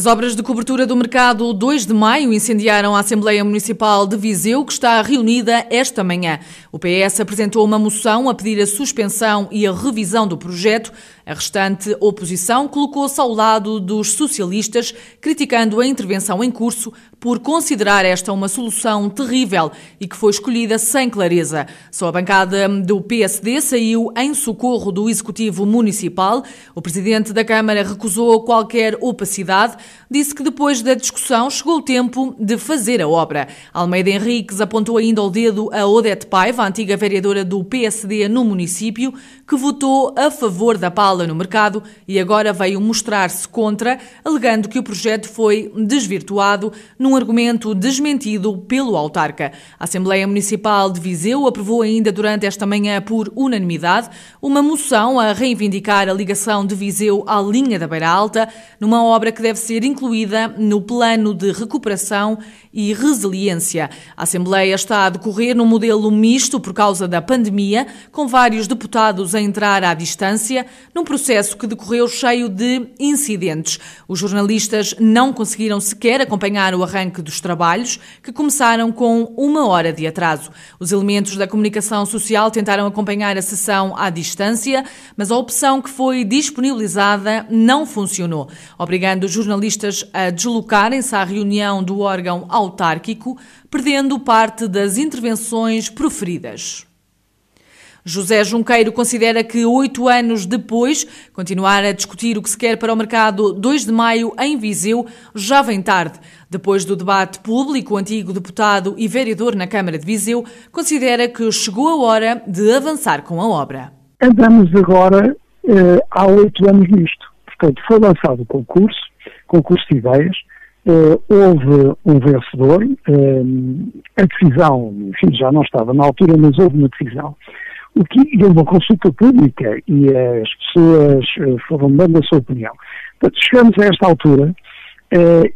As obras de cobertura do mercado 2 de maio incendiaram a Assembleia Municipal de Viseu, que está reunida esta manhã. O PS apresentou uma moção a pedir a suspensão e a revisão do projeto. A restante oposição colocou-se ao lado dos socialistas, criticando a intervenção em curso por considerar esta uma solução terrível e que foi escolhida sem clareza. Só a bancada do PSD saiu em socorro do Executivo Municipal. O presidente da Câmara recusou qualquer opacidade. Disse que depois da discussão chegou o tempo de fazer a obra. Almeida Henriques apontou ainda o dedo a Odete Paiva, a antiga vereadora do PSD no município, que votou a favor da pala no mercado e agora veio mostrar-se contra, alegando que o projeto foi desvirtuado num argumento desmentido pelo autarca. A Assembleia Municipal de Viseu aprovou ainda durante esta manhã por unanimidade uma moção a reivindicar a ligação de Viseu à linha da Beira Alta, numa obra que deve ser incluída no plano de recuperação e resiliência. A Assembleia está a decorrer num modelo misto por causa da pandemia, com vários deputados a entrar à distância, num processo que decorreu cheio de incidentes. Os jornalistas não conseguiram sequer acompanhar o arranque dos trabalhos, que começaram com uma hora de atraso. Os elementos da comunicação social tentaram acompanhar a sessão à distância, mas a opção que foi disponibilizada não funcionou, obrigando os jornalistas a deslocarem-se à reunião do órgão autárquico, perdendo parte das intervenções proferidas. José Junqueiro considera que oito anos depois, continuar a discutir o que se quer para o mercado 2 de maio em Viseu já vem tarde. Depois do debate público, o antigo deputado e vereador na Câmara de Viseu considera que chegou a hora de avançar com a obra. Andamos agora eh, há oito anos nisto. Portanto, foi lançado o concurso, concurso de ideias, Uh, houve um vencedor, uh, a decisão, enfim, já não estava na altura, mas houve uma decisão. O que é uma consulta pública e as pessoas uh, foram dando a sua opinião. Portanto, chegamos a esta altura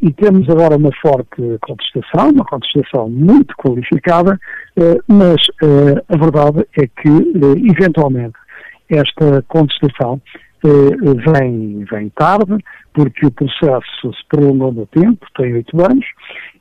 e temos agora uma forte contestação, uma contestação muito qualificada, mas a verdade é que, eventualmente, esta contestação vem, vem tarde, porque o processo se prolongou no tempo, tem oito anos,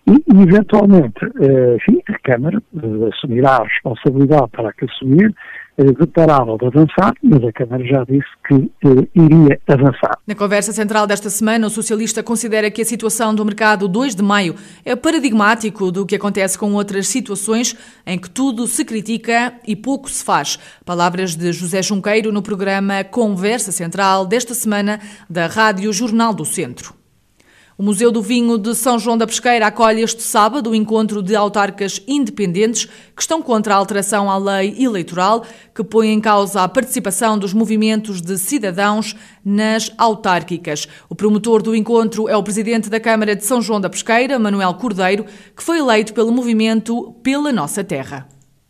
e, eventualmente, eh, enfim, a Câmara eh, assumirá a responsabilidade para que assumir, eh, deparável de avançar, mas a Câmara já disse que iria avançar. Na conversa central desta semana, o socialista considera que a situação do mercado 2 de maio é paradigmático do que acontece com outras situações em que tudo se critica e pouco se faz. Palavras de José Junqueiro no programa Conversa Central desta semana da Rádio Jornal do Centro. O Museu do Vinho de São João da Pesqueira acolhe este sábado o encontro de autarcas independentes que estão contra a alteração à lei eleitoral que põe em causa a participação dos movimentos de cidadãos nas autárquicas. O promotor do encontro é o presidente da Câmara de São João da Pesqueira, Manuel Cordeiro, que foi eleito pelo movimento Pela Nossa Terra.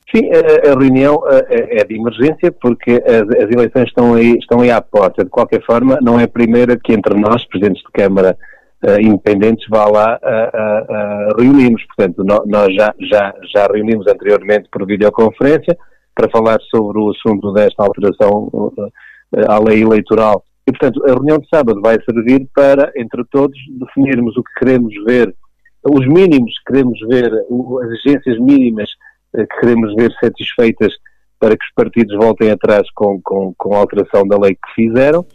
Sim, a, reunião é de emergência porque as, eleições estão aí, estão aí à porta. De qualquer forma, não é a primeira que entre nós, presidentes de Câmara uh, independentes vá lá uh, uh, reunimos. Portanto, no, nós já, já, já reunimos anteriormente por videoconferência para falar sobre o assunto desta alteração à lei eleitoral. E, portanto, a reunião de sábado vai servir para, entre todos, definirmos o que queremos ver, os mínimos que queremos ver, as agências mínimas que queremos ver satisfeitas para que os partidos voltem atrás com, com, com a alteração da lei que fizeram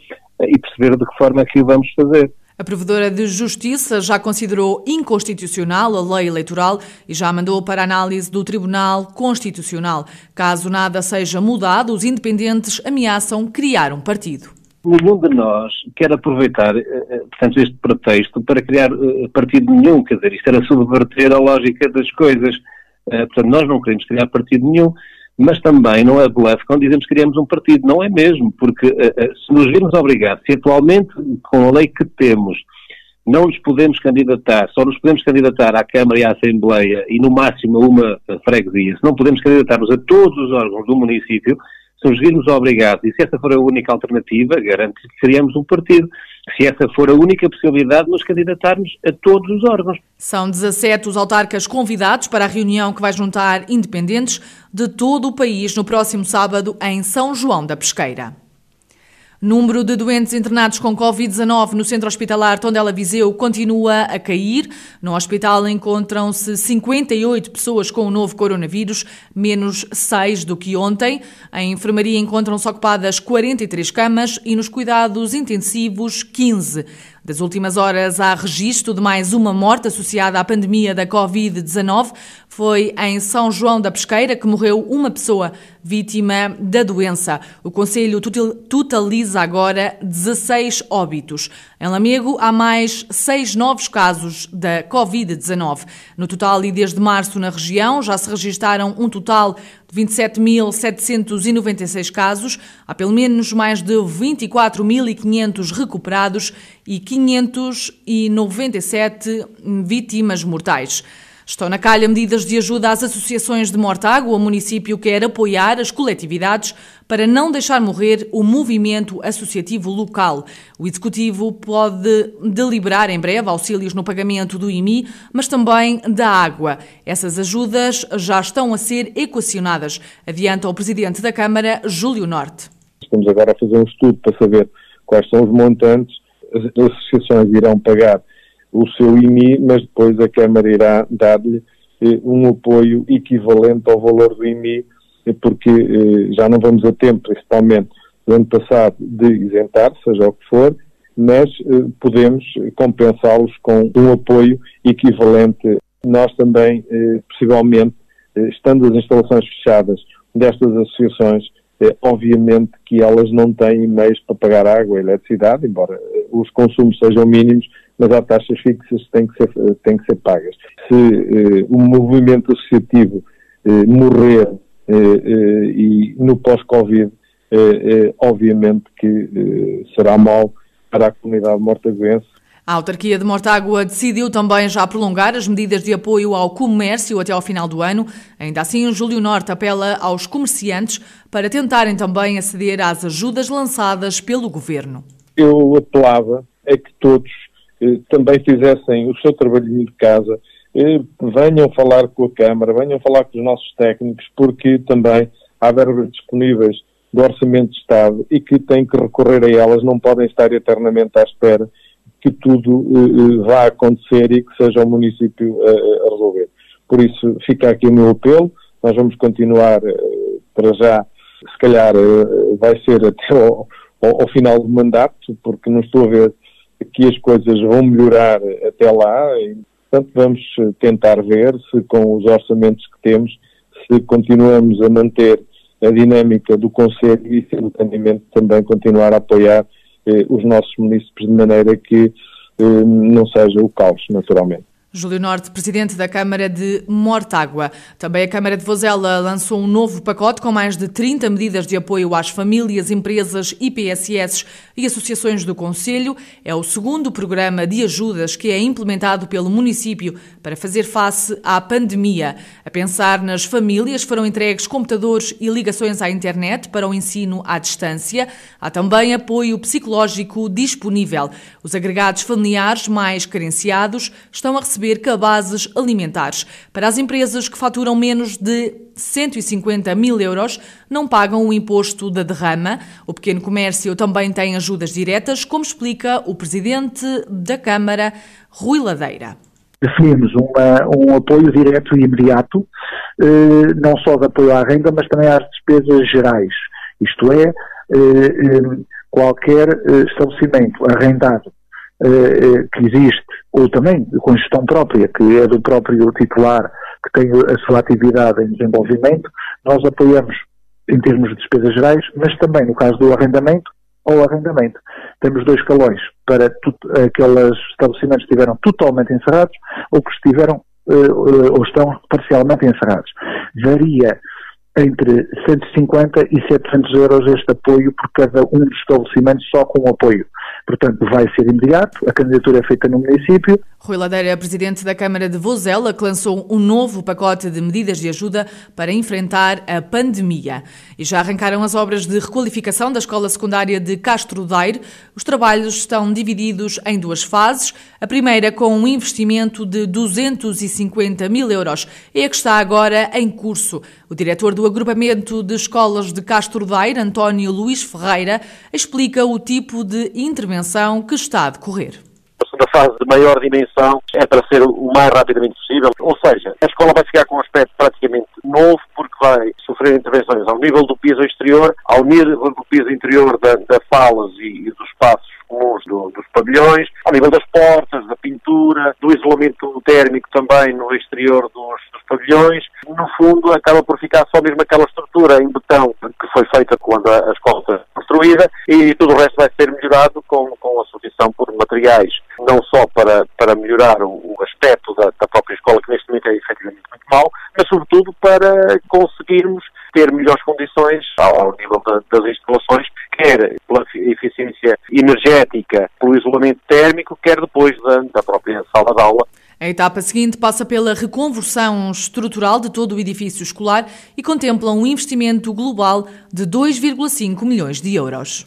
e perceber de que forma é que o vamos fazer. A Provedora de Justiça já considerou inconstitucional a lei eleitoral e já mandou para análise do Tribunal Constitucional. Caso nada seja mudado, os independentes ameaçam criar um partido. Nenhum de nós quer aproveitar, eh, eh, portanto, este pretexto para criar eh, partido nenhum. Quer dizer, isto era subverter a lógica das coisas. Portanto, nós não queremos criar partido nenhum mas também não é bluff quando dizemos que queremos um partido. Não é mesmo, porque uh, uh, se nos virmos obrigados, se atualmente, com a lei que temos, não nos podemos candidatar, só nos podemos candidatar à Câmara e à Assembleia e no máximo a uma freguesia, se não podemos candidatar-nos a todos os órgãos do município, se os virmos obrigados, e se essa for a única alternativa, garanto que seríamos um partido. Se essa for a única possibilidade, nos candidatarmos a todos os órgãos. São 17 os autarcas convidados para a reunião que vai juntar independentes de todo o país no próximo sábado em São João da Pesqueira. Número de doentes internados com Covid-19 no centro hospitalar Tondela Viseu continua a cair. No hospital encontram-se 58 pessoas com o novo coronavírus, menos 6 do que ontem. Em enfermaria encontram-se ocupadas 43 camas e nos cuidados intensivos 15. Das últimas horas, há registro de mais uma morte associada à pandemia da Covid-19. Foi em São João da Pesqueira que morreu uma pessoa vítima da doença. O Conselho totaliza agora 16 óbitos. Em Lamego há mais seis novos casos da Covid-19. No total e desde março na região já se registaram um total de 27.796 casos. Há pelo menos mais de 24.500 recuperados e 597 vítimas mortais. Estão na calha medidas de ajuda às associações de Mortágua. O município quer apoiar as coletividades para não deixar morrer o movimento associativo local. O Executivo pode deliberar em breve auxílios no pagamento do IMI, mas também da água. Essas ajudas já estão a ser equacionadas, adianta o Presidente da Câmara, Júlio Norte. Estamos agora a fazer um estudo para saber quais são os montantes. As associações irão pagar o seu IMI, mas depois a Câmara irá dar-lhe eh, um apoio equivalente ao valor do IMI, eh, porque eh, já não vamos a tempo, principalmente do ano passado, de isentar, seja o que for, mas eh, podemos compensá-los com um apoio equivalente. Nós também, eh, possivelmente, estando as instalações fechadas destas associações, obviamente que elas não têm meios para pagar água e eletricidade, embora os consumos sejam mínimos, mas há taxas fixas que têm que ser, têm que ser pagas. Se eh, o movimento associativo eh, morrer eh, eh e no pós-Covid, eh, eh, obviamente que será mal para a comunidade mortaguense. A autarquia de Mortágua decidiu também já prolongar as medidas de apoio ao comércio até ao final do ano. Ainda assim, o Júlio Norte apela aos comerciantes para tentarem também aceder às ajudas lançadas pelo governo. Eu apelava a que todos eh, também fizessem o seu trabalhinho de casa, eh, venham falar com a Câmara, venham falar com os nossos técnicos, porque também há verbas disponíveis do Orçamento de Estado e que têm que recorrer a elas, não podem estar eternamente à espera que tudo uh, vá acontecer e que seja o município a resolver. Por isso, fica aqui o meu apelo, nós vamos continuar para já, se calhar vai ser até ao, ao, ao final do mandato, porque não estou a ver que as coisas vão melhorar até lá e, portanto, vamos tentar ver se com os orçamentos que temos, se continuamos a manter a dinâmica do Conselho e, simultaneamente, também continuar a apoiar eh, os nossos municípios de maneira que eh, não seja o caos, naturalmente. Júlio Norte, presidente da Câmara de Mortágua. Também a Câmara de Vozela lançou um novo pacote com mais de 30 medidas de apoio às famílias, empresas, IPSS e associações do Conselho. É o segundo programa de ajudas que é implementado pelo município para fazer face à pandemia. A pensar nas famílias, foram entregues computadores e ligações à internet para o ensino à distância. Há também apoio psicológico disponível. Os agregados familiares mais carenciados estão a receber receber cabazes alimentares. Para as empresas que faturam menos de 150 mil euros, não pagam o imposto da derrama. O pequeno comércio também tem ajudas diretas, como explica o presidente da Câmara, Rui Ladeira definimos um apoio direto e imediato, eh, não só de apoio à renda, mas também às despesas gerais. Isto é, eh, qualquer eh, estabelecimento arrendado que existe, ou também com gestão própria, que é do próprio titular que tem a sua atividade em desenvolvimento, nós apoiamos em termos de despesas gerais, mas também no caso do arrendamento ou arrendamento. Temos dois calões para aqueles estabelecimentos que estiveram totalmente encerrados ou que estiveram uh, ou estão parcialmente encerrados. Varia entre 150 e 700 euros este apoio por cada um dos estabelecimentos só com apoio. portanto vai ser imediato, a candidatura é feita no município. Rui Ladeira, presidente da Câmara de Vozela, que lançou um novo pacote de medidas de ajuda para enfrentar a pandemia. E já arrancaram as obras de requalificação da Escola Secundária de Castro Daire. Os trabalhos estão divididos em duas fases. A primeira com um investimento de 250 mil euros é a que está agora em curso. O diretor do agrupamento de escolas de Castro Daire, António Luís Ferreira, explica o tipo de intervenção que está a decorrer segunda fase de maior dimensão é para ser o mais rapidamente possível. Ou seja, a escola vai ficar com um aspecto praticamente novo, porque vai sofrer intervenções ao nível do piso exterior, ao nível do piso interior da, da falas e, e dos espaços comuns do, dos pavilhões, ao nível das portas, pintura, do isolamento térmico também no exterior dos, dos pavilhões. No fundo, acaba por ficar só mesmo aquela estrutura em betão que foi feita quando a, a escola foi construída e tudo o resto vai ser melhorado com, com a substituição por materiais, não só para, para melhorar o, o aspecto da, da própria escola, que neste momento é efetivamente muito mau, mas sobretudo para conseguirmos ter melhores condições ao nível das instalações, quer pela eficiência energética, pelo isolamento térmico, quer depois da, da própria sala de aula. A etapa seguinte passa pela reconversão estrutural de todo o edifício escolar e contempla um investimento global de 2,5 milhões de euros.